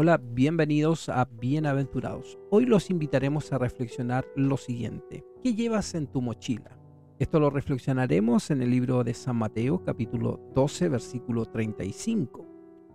Hola, bienvenidos a Bienaventurados. Hoy los invitaremos a reflexionar lo siguiente. ¿Qué llevas en tu mochila? Esto lo reflexionaremos en el libro de San Mateo capítulo 12 versículo 35.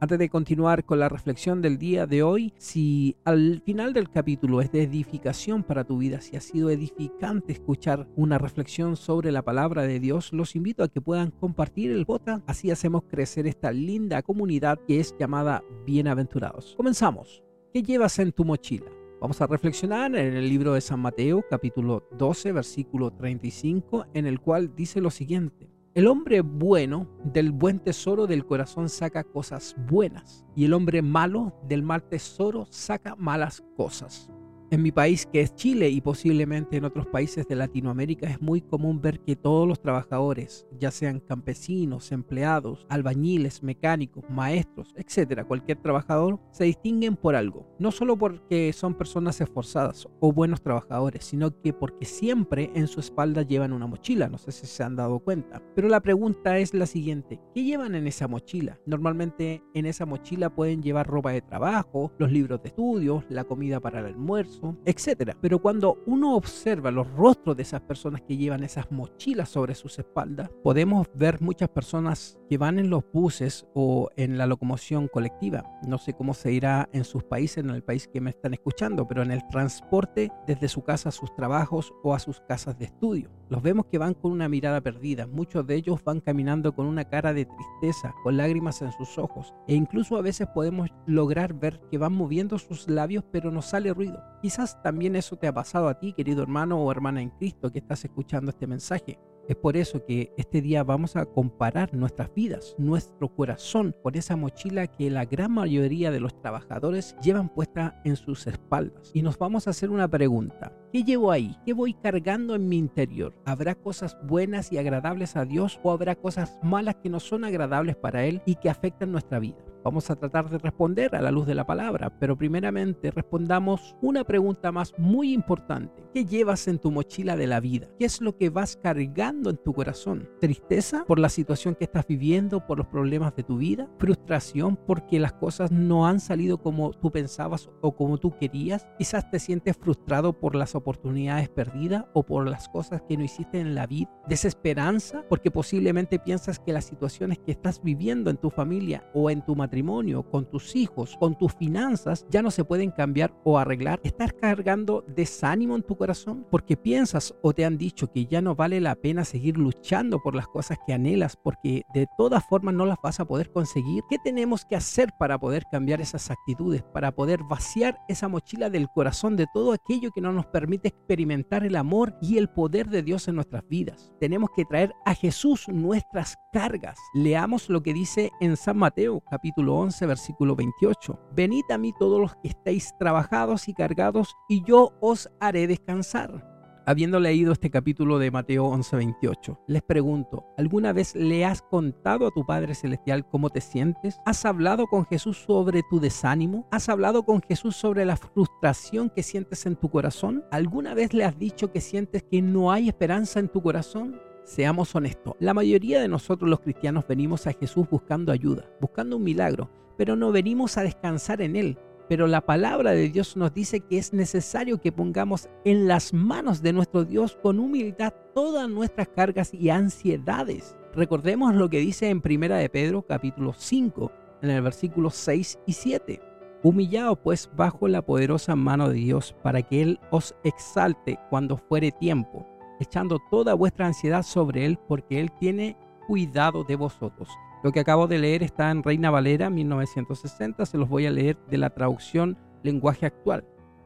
Antes de continuar con la reflexión del día de hoy, si al final del capítulo es de edificación para tu vida, si ha sido edificante escuchar una reflexión sobre la palabra de Dios, los invito a que puedan compartir el podcast, así hacemos crecer esta linda comunidad que es llamada Bienaventurados. Comenzamos. ¿Qué llevas en tu mochila? Vamos a reflexionar en el libro de San Mateo, capítulo 12, versículo 35, en el cual dice lo siguiente. El hombre bueno del buen tesoro del corazón saca cosas buenas y el hombre malo del mal tesoro saca malas cosas. En mi país, que es Chile, y posiblemente en otros países de Latinoamérica, es muy común ver que todos los trabajadores, ya sean campesinos, empleados, albañiles, mecánicos, maestros, etcétera, cualquier trabajador, se distinguen por algo. No solo porque son personas esforzadas o buenos trabajadores, sino que porque siempre en su espalda llevan una mochila. No sé si se han dado cuenta. Pero la pregunta es la siguiente: ¿qué llevan en esa mochila? Normalmente en esa mochila pueden llevar ropa de trabajo, los libros de estudio, la comida para el almuerzo etcétera. Pero cuando uno observa los rostros de esas personas que llevan esas mochilas sobre sus espaldas, podemos ver muchas personas que van en los buses o en la locomoción colectiva. No sé cómo se irá en sus países, en el país que me están escuchando, pero en el transporte desde su casa a sus trabajos o a sus casas de estudio. Los vemos que van con una mirada perdida. Muchos de ellos van caminando con una cara de tristeza, con lágrimas en sus ojos. E incluso a veces podemos lograr ver que van moviendo sus labios, pero no sale ruido. Quizás también eso te ha pasado a ti, querido hermano o hermana en Cristo, que estás escuchando este mensaje. Es por eso que este día vamos a comparar nuestras vidas, nuestro corazón, con esa mochila que la gran mayoría de los trabajadores llevan puesta en sus espaldas. Y nos vamos a hacer una pregunta. ¿Qué llevo ahí? ¿Qué voy cargando en mi interior? ¿Habrá cosas buenas y agradables a Dios o habrá cosas malas que no son agradables para Él y que afectan nuestra vida? Vamos a tratar de responder a la luz de la palabra, pero primeramente respondamos una pregunta más muy importante. ¿Qué llevas en tu mochila de la vida? ¿Qué es lo que vas cargando en tu corazón? ¿Tristeza por la situación que estás viviendo, por los problemas de tu vida? ¿Frustración porque las cosas no han salido como tú pensabas o como tú querías? Quizás te sientes frustrado por las oportunidades perdidas o por las cosas que no hiciste en la vida. ¿Desesperanza porque posiblemente piensas que las situaciones que estás viviendo en tu familia o en tu matrimonio con tus hijos, con tus finanzas, ya no se pueden cambiar o arreglar. ¿Estás cargando desánimo en tu corazón? Porque piensas o te han dicho que ya no vale la pena seguir luchando por las cosas que anhelas porque de todas formas no las vas a poder conseguir. ¿Qué tenemos que hacer para poder cambiar esas actitudes, para poder vaciar esa mochila del corazón de todo aquello que no nos permite experimentar el amor y el poder de Dios en nuestras vidas? Tenemos que traer a Jesús nuestras cargas. Leamos lo que dice en San Mateo capítulo 11, versículo 28. Venid a mí todos los que estéis trabajados y cargados, y yo os haré descansar. Habiendo leído este capítulo de Mateo 11, 28, les pregunto, ¿alguna vez le has contado a tu Padre Celestial cómo te sientes? ¿Has hablado con Jesús sobre tu desánimo? ¿Has hablado con Jesús sobre la frustración que sientes en tu corazón? ¿Alguna vez le has dicho que sientes que no hay esperanza en tu corazón? Seamos honestos, la mayoría de nosotros los cristianos venimos a Jesús buscando ayuda, buscando un milagro, pero no venimos a descansar en Él. Pero la palabra de Dios nos dice que es necesario que pongamos en las manos de nuestro Dios con humildad todas nuestras cargas y ansiedades. Recordemos lo que dice en Primera de Pedro capítulo 5, en el versículo 6 y 7. Humillaos pues bajo la poderosa mano de Dios para que Él os exalte cuando fuere tiempo echando toda vuestra ansiedad sobre Él, porque Él tiene cuidado de vosotros. Lo que acabo de leer está en Reina Valera 1960, se los voy a leer de la traducción lenguaje actual.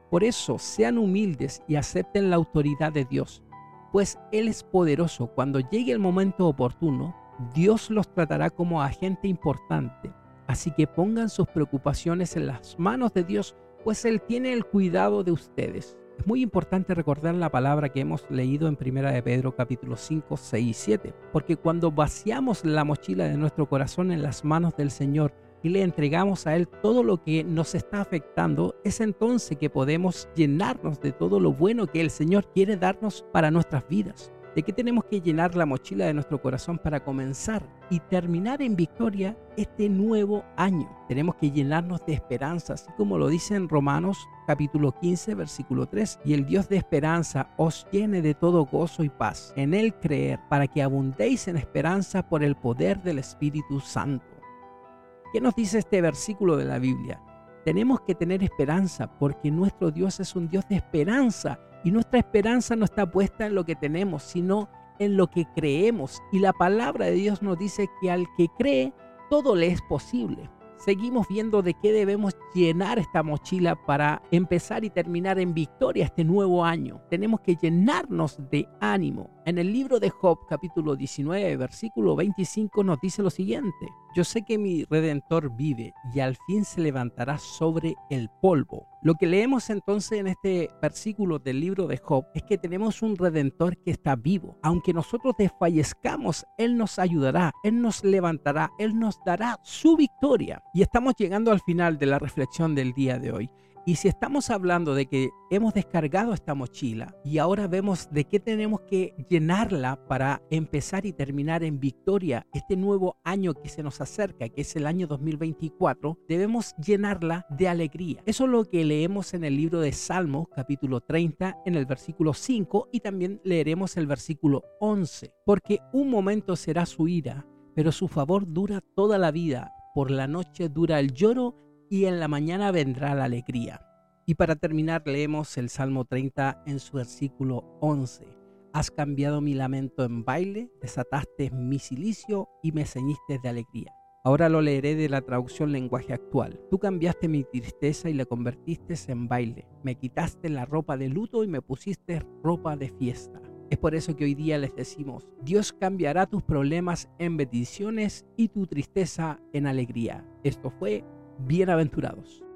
Por eso, sean humildes y acepten la autoridad de Dios, pues Él es poderoso. Cuando llegue el momento oportuno, Dios los tratará como agente importante. Así que pongan sus preocupaciones en las manos de Dios, pues Él tiene el cuidado de ustedes. Es muy importante recordar la palabra que hemos leído en Primera de Pedro capítulo 5, 6 y 7, porque cuando vaciamos la mochila de nuestro corazón en las manos del Señor y le entregamos a Él todo lo que nos está afectando, es entonces que podemos llenarnos de todo lo bueno que el Señor quiere darnos para nuestras vidas. ¿De qué tenemos que llenar la mochila de nuestro corazón para comenzar y terminar en victoria este nuevo año? Tenemos que llenarnos de esperanza, así como lo dice en Romanos capítulo 15, versículo 3. Y el Dios de esperanza os llene de todo gozo y paz en él creer, para que abundéis en esperanza por el poder del Espíritu Santo. ¿Qué nos dice este versículo de la Biblia? Tenemos que tener esperanza porque nuestro Dios es un Dios de esperanza y nuestra esperanza no está puesta en lo que tenemos, sino en lo que creemos. Y la palabra de Dios nos dice que al que cree, todo le es posible seguimos viendo de qué debemos llenar esta mochila para empezar y terminar en victoria este nuevo año. Tenemos que llenarnos de ánimo. En el libro de Job, capítulo 19, versículo 25, nos dice lo siguiente. Yo sé que mi redentor vive y al fin se levantará sobre el polvo. Lo que leemos entonces en este versículo del libro de Job es que tenemos un redentor que está vivo. Aunque nosotros desfallezcamos, Él nos ayudará, Él nos levantará, Él nos dará su victoria. Y estamos llegando al final de la reflexión del día de hoy. Y si estamos hablando de que hemos descargado esta mochila y ahora vemos de qué tenemos que llenarla para empezar y terminar en victoria este nuevo año que se nos acerca, que es el año 2024, debemos llenarla de alegría. Eso es lo que leemos en el libro de Salmos capítulo 30 en el versículo 5 y también leeremos el versículo 11. Porque un momento será su ira, pero su favor dura toda la vida. Por la noche dura el lloro y en la mañana vendrá la alegría. Y para terminar leemos el Salmo 30 en su versículo 11. Has cambiado mi lamento en baile, desataste mi silicio y me ceñiste de alegría. Ahora lo leeré de la traducción lenguaje actual. Tú cambiaste mi tristeza y la convertiste en baile. Me quitaste la ropa de luto y me pusiste ropa de fiesta. Es por eso que hoy día les decimos, Dios cambiará tus problemas en bendiciones y tu tristeza en alegría. Esto fue bienaventurados.